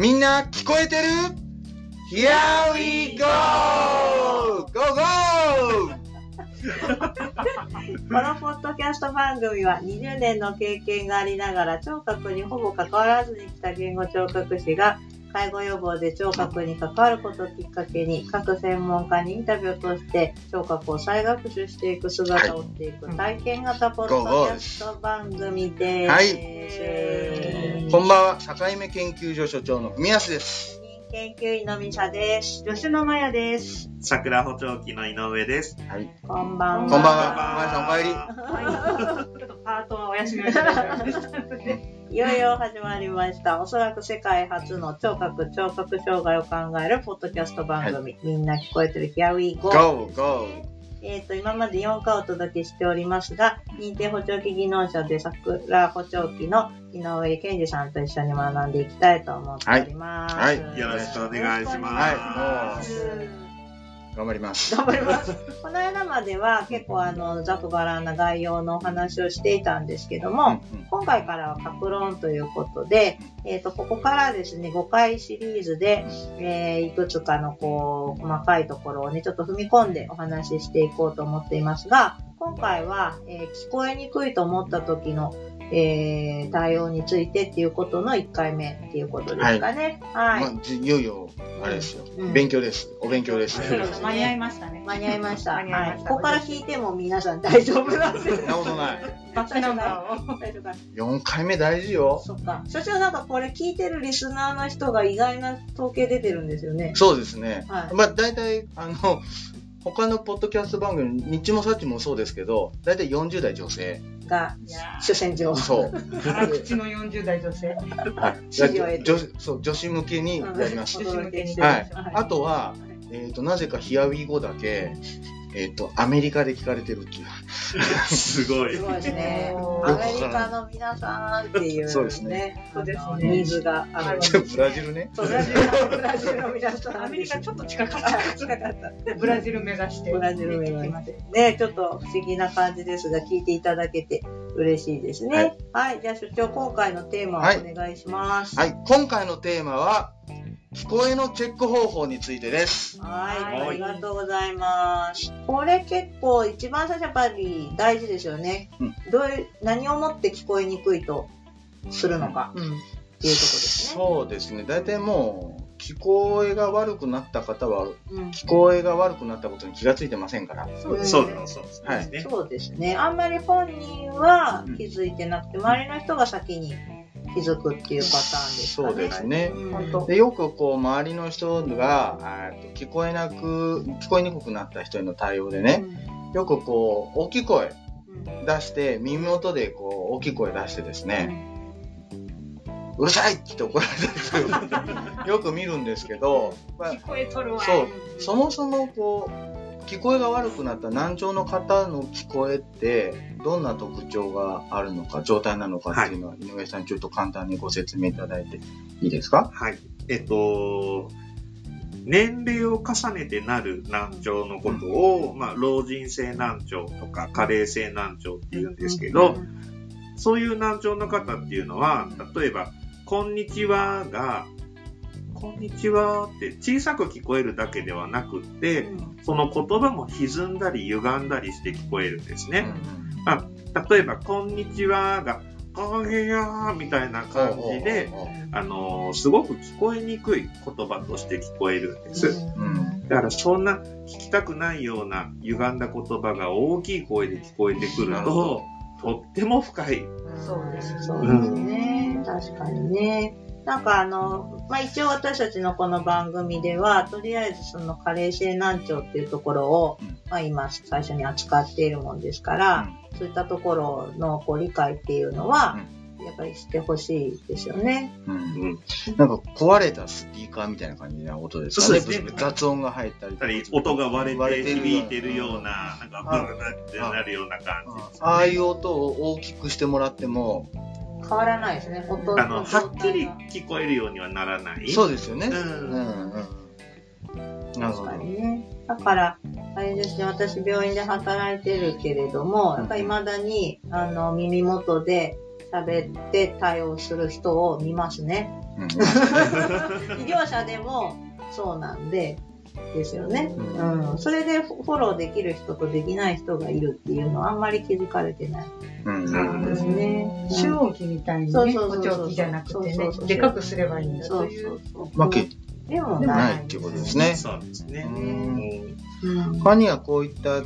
みんな聞こえてる ?Here we go! Go go! このポッドキャスト番組は20年の経験がありながら聴覚にほぼ関わらずに来た言語聴覚士が介護予防で聴覚に関わることをきっかけに各専門家にインタビューを通して聴覚を再学習していく姿を追っていく体験型ポッドキャスト番組です。はいこんばんは、境目研究所所長の文康です。研究員のミサです。吉野真也です。桜補聴器の井上です。はい。こんばんは。こんばんははい。ちょっとパートはお休みをました。いよいよ始まりました。おそらく世界初の聴覚、聴覚障害を考えるポッドキャスト番組。みんな聞こえてる？Here we go! Go, go! えっ、と、今まで4回お届けしておりますが、認定補聴器技能者で桜補聴器の井上健二さんと一緒に学んでいきたいと思っております。はいはいよろしくお願いします。はいも頑張ります。頑張ります。この間までは結構あの、ざくばらんな概要のお話をしていたんですけども、うん今回からは格論ということで、えっ、と、ここからですね、5回シリーズで、えーいくつかのこう、細かいところをね、ちょっと踏み込んでお話ししていこうと思っていますが、今回は、えー聞こえにくいと思った時の、えー対応についてっていうことの1回目っていうことですかね。はい。まあ、じいよいよ、あれですよ、うん勉強です。お勉強です。そうですね間に合いましたね。間に合いました。間に合いましたはい。ここから聞いても皆さん大丈夫なんですなことない。バックナンバーを。最初から。4回目大事よ。そっか。所長なんかこれ聞いてるリスナーの人が意外な統計出てるんですよね。そうですね。はいまあ、大体、あの、他のポッドキャスト番組、日もさっちもそうですけど、大体40代女性。が主戦場。そう。辛口の40代女性。はい。女そう女子向けにやります。お届けしてはい。あとは、えっ、と、なぜかヒアウィー語だけ、えっ、と、アメリカで聞かれてるっていう。すごいす。ごいですね。おアメリカの皆さんっていう、そうですね。そうですねニーズがある。ブラジルね。そうブラジルの、ブラジルの皆さん。アメリカちょっと近かっあ近かった。た。ブラジル目指して。ブラジル目指して。ね、ちょっと不思議な感じですが、聞いていただけて嬉しいですね。はい。じゃあ、所長、今回のテーマをお願いします。はい。今回のテーマは、聞こえのチェック方法についてです。はい、はいありがとうございます。これ結構一番最初やっぱり大事ですよね。うんどういう、何をもって聞こえにくいとするのか、っていうところですね。そうですね。大体もう、聞こえが悪くなった方は、うん聞こえが悪くなったことに気がついてませんから。そうですそうですそうはいですね。そうですね。あんまり本人は気づいてなくて、周りの人が先に気づくっていうパターンですかね。そうですね。でよくこう周りの人が聞こえなく聞こえにくくなった人への対応でね、よくこう大きい声うん出して耳元でこう大きい声出してですね、うるさいって怒られたりよく見るんですけど、まあ聞こえとるわ。そうそもそもこう聞こえが悪くなった難聴の方の聞こえってどんな特徴があるのか状態なのかっていうのは、井上さんちょっと簡単にご説明いただいていいですか？はい。えっと、年齢を重ねてなる難聴のことを、まあ、老人性難聴とか加齢性難聴って言うんですけど、そういう難聴の方っていうのは、例えば、こんにちはが、こんにちはって小さく聞こえるだけではなくって、その言葉も歪んだり歪んだりして聞こえるんですね。例えば、こんにちはが、こんにちはみたいな感じで、あのーすごく聞こえにくい言葉として聞こえるんです。うんだからそんな聞きたくないような歪んだ言葉が大きい声で聞こえてくると、とっても深い。そうですそうですね。確かにね。なんかあの、まあ、一応私たちのこの番組では、とりあえずその加齢性難聴っていうところを、うん。まあ、今最初に扱っているもんですから、そういったところのこう理解っていうのは、やっぱりしてほしいですよね。うん。うん。なんか壊れたスピーカーみたいな感じな音ですかね。そうですね。雑音が入ったりとか。音が割れてる響いてるような、なんかブルブルってなるような感じね。ああいう音を大きくしてもらっても、変わらないですね。音あの、はっきりの聞こえるようにはならない？そうですよね。ううんんうん。なるほど確か。にね。だから、あれですね、私病院で働いてるけれども、やっぱり未だに、あの、耳元で喋って対応する人を見ますね。うん 医療者でもそうなんで、ですよね。ううん。それでフォローできる人とできない人がいるっていうのはあんまり気づかれてないうんそうですね。周期器みたいにね、そうそうそうそう補聴器じゃなくてねそうそうそう、でかくすればいいんだそうとい。そううそう。わけでもなないい。っていうことですね。そうですね。ううんんうん他にはこういった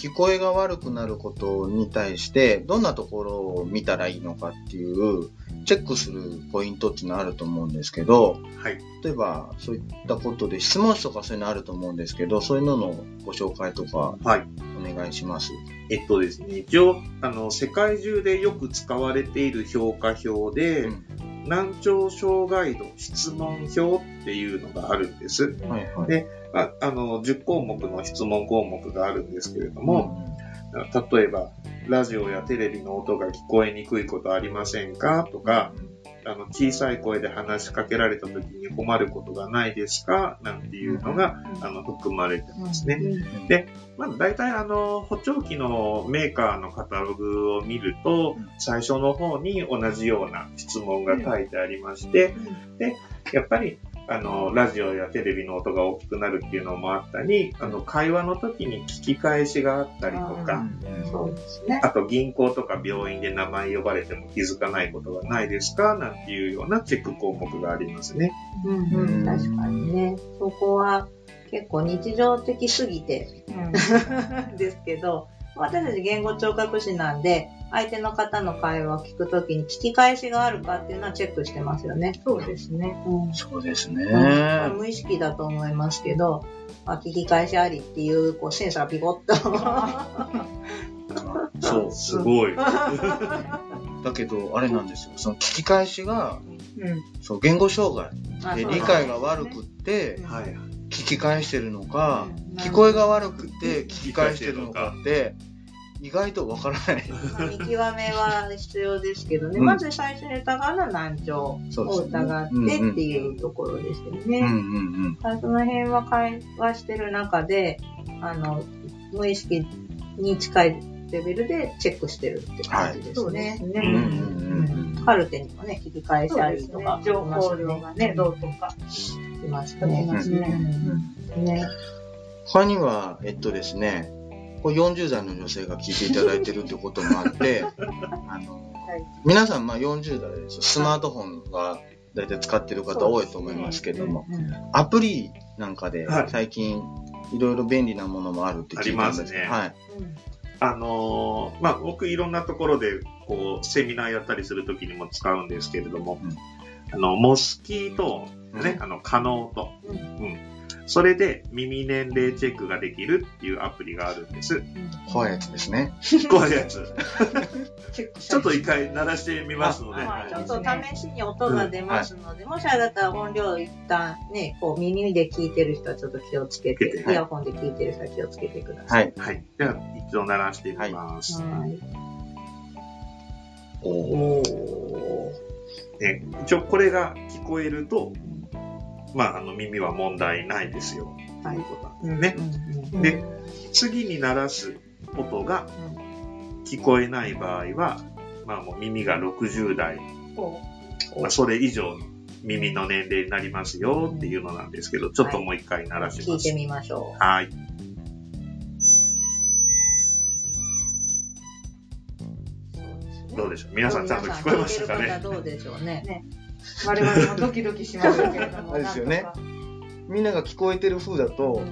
聞こえが悪くなることに対して、どんなところを見たらいいのかっていう、チェックするポイントっていうのはあると思うんですけど、はい。例えばそういったことで質問紙とかそういうのあると思うんですけど、そういうののご紹介とかはい。お願いします。えっとですね、一応、あの、世界中でよく使われている評価表で、うん難聴障害度質問表っていうのがあるんです。はいはい。でああの、10項目の質問項目があるんですけれども、例えば、ラジオやテレビの音が聞こえにくいことありませんか？とか、あの、小さい声で話しかけられた時に困ることがないですか？なんていうのが、あの、含まれてますね。で、まあ、大体あの、補聴器のメーカーのカタログを見るとうん、最初の方に同じような質問が書いてありまして、で、やっぱり、あの、ラジオやテレビの音が大きくなるっていうのもあったり、あの、会話の時に聞き返しがあったりとうか、んそうですね。あと銀行とか病院で名前呼ばれても気づかないことがないですかなんていうようなチェック項目がありますね。うんうん、確かにね。そこは結構日常的すぎて ですけど、私たち言語聴覚士なんで、相手の方の会話を聞くときに聞き返しがあるかっていうのはチェックしてますよね。そうですね。うんそうですね。無意識だと思いますけど、あ聞き返しありっていうこうセンサーがピコッと。そう、すごい。だけど、あれなんですよ。その聞き返しが、うん。そう言語障害で理解が悪くって、はい。聞き返してるのか、うん。聞こえが悪くて聞き返してるのかって、意外とわからない。まあ見極めは必要ですけどね、うん。まず最初に疑うのは難聴を疑ってっていうところですよね。その辺は会話してる中で、あの、無意識に近いレベルでチェックしてるって感じですね。カルテにもね、聞き返しそうあですね。りとか、。情報量がね、どうとか。います。ね。他には、えっとですね、これ40代の女性が聞いていただいてるってこともあって、あの、皆さんまあ40代です。スマートフォンが大体使ってる方多いと思いますけども、うんアプリなんかではい。最近いろいろ便利なものもあるって聞いたんですけど、ありますはい。あのーまあ、僕いろんなところで、こう、セミナーやったりするときにも使うんですけれども、うんあの、モスキート音、ね、あの、可能と、うんうん。それで耳年齢チェックができるっていうアプリがあるんです。怖いやつですね。こういうやつ。ちょっと一回鳴らしてみますので。はい、ちょっと試しに音が出ますので、もしあれだったら音量一旦ね、こう耳で聞いてる人はちょっと気をつけて、はいイヤホンで聞いてる人は気をつけてください。はい。はい。では、一度鳴らしてみます。はい。お一応これが聞こえると、まあ、あの耳は問題ないですよ。はいということなんですね。うんで、次に鳴らす音が聞こえない場合は、まあもう耳が60代、まあ、それ以上の耳の年齢になりますよっていうのなんですけど、ちょっともう一回鳴らします。聞いてみましょはい。どうでしょう？皆さんちゃんと聞こえましたかね？どうでしょうね？我々もドキドキしましたけれども。あれですよね。みんなが聞こえてる風だと、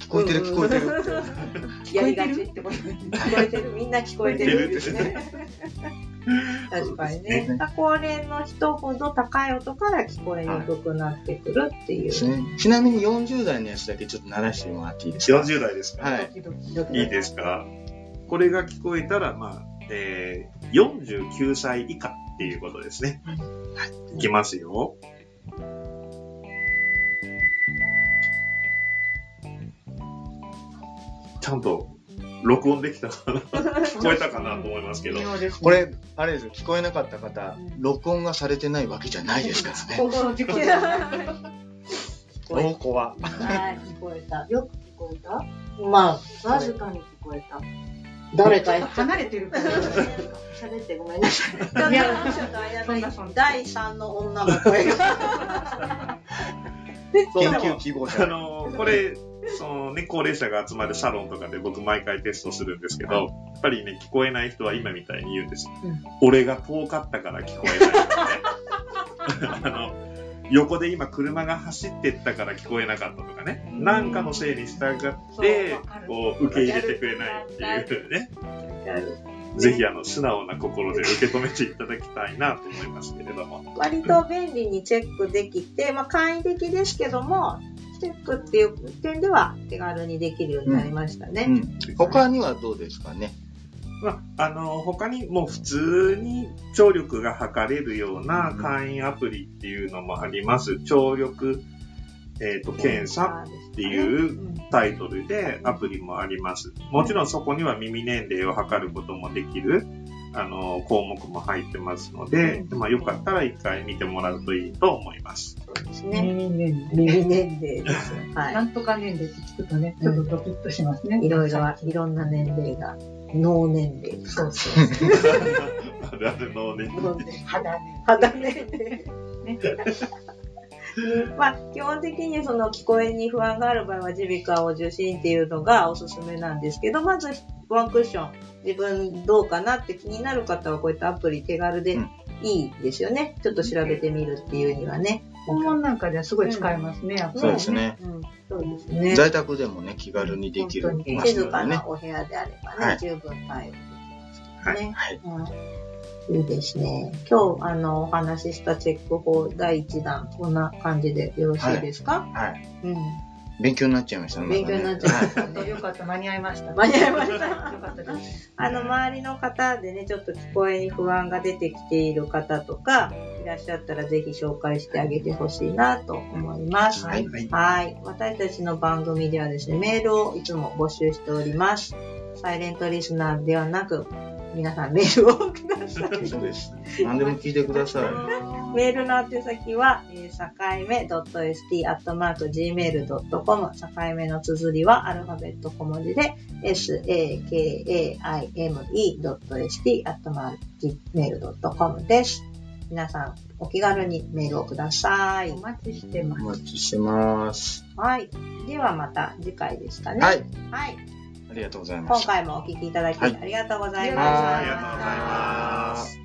聞こえてる聞こえてるって。やりがちってこと聞こえてる？みんな聞こえてる ですね。確かにね。高齢の人ほど高い音から聞こえにくくなってくるっていう。ですね。ちなみに40代のやつだけちょっと鳴らしてもらっていいですか？40代ですか、はい。いいですか？これが聞こえたら、まあ、えー、49歳以下っていうことですね。はい。いきますよ。ちゃんと録音できたかな？聞こえたかなと思いますけど。これ、あれですよ、聞こえなかった方、録音がされてないわけじゃないですからね。心事故じゃない。聞こは。た。はい聞こえた。よく聞こえたまあ、わずかに聞こえた。誰か離れてるから。喋ってごめんなさい。いやちょっと間そんなそんな第三の女の声が。研究希望あ者。の、これ、そのね、高齢者が集まるサロンとかで僕毎回テストするんですけど、やっぱりね、聞こえない人は今みたいに言うんです。うん俺が遠かったから聞こえないね。あの、横で今車が走ってったから聞こえなかったとかね。なんかのせいに従ってこう、受け入れてくれないっていうね。ぜひあの、素直な心で受け止めていただきたいなと思いますけれども。割と便利にチェックできて、まあ簡易的ですけども、チェックっていう点では手軽にできるようになりましたね。うん。他にはどうですかね？まあ、あの、他にも普通に聴力が測れるような簡易アプリっていうのもあります。聴力、えっ、と、検査っていうタイトルでアプリもあります。もちろんそこには耳年齢を測ることもできる、あの、項目も入ってますので、まあ、よかったら一回見てもらうといいと思います。そうですね。耳年齢。耳年齢です。はなんとか年齢って聞くとね、ちょっとドキッとしますね。い。いろいろ、いろんな年齢が。脳年齢。そうそう。あるあるのね。脳年齢肌年肌年齢。うん まあ、基本的にその聞こえに不安がある場合は耳鼻科を受診っていうのがおすすめなんですけど、まずワンクッション、自分どうかなって気になる方はこういったアプリ手軽でうんいいですよね。ちょっと調べてみるっていうにはね。訪問なんかではすごい使えますね、やっぱりそうですね。うん、そうですね。在宅でもね、気軽にできる静かな。お部屋であればね、はい十分対応できますね。はい。うんいいですね。今日、あの、お話ししたチェック法第1弾、こんな感じでよろしいですか、はい。うん。勉強になっちゃいましたね。勉強になっちゃいまはいしたね。よかった、間に合いました。間に合いましたよかったです。あの、周りの方でね、ちょっと聞こえに不安が出てきている方とか、いらっしゃったらぜひ紹介してあげてほしいなと思います。はいはい。私たちの番組ではですね、メールをいつも募集しております。サイレントリスナーではなく、皆さんメールをください。そうです。何でも聞いてください。メールの宛先は、えー、さかいめ .st.gmail.com さかいめの綴りはアルファベット小文字で sakaime.st.gmail.com です。皆さん、お気軽にメールをくださいお。待ちしてます。お待ちしてます。はい。ではまた次回ですかね。はい。はい。ありがとうございま今した。回もお聞きいただきはいありがとうございました。はいありがとうございます。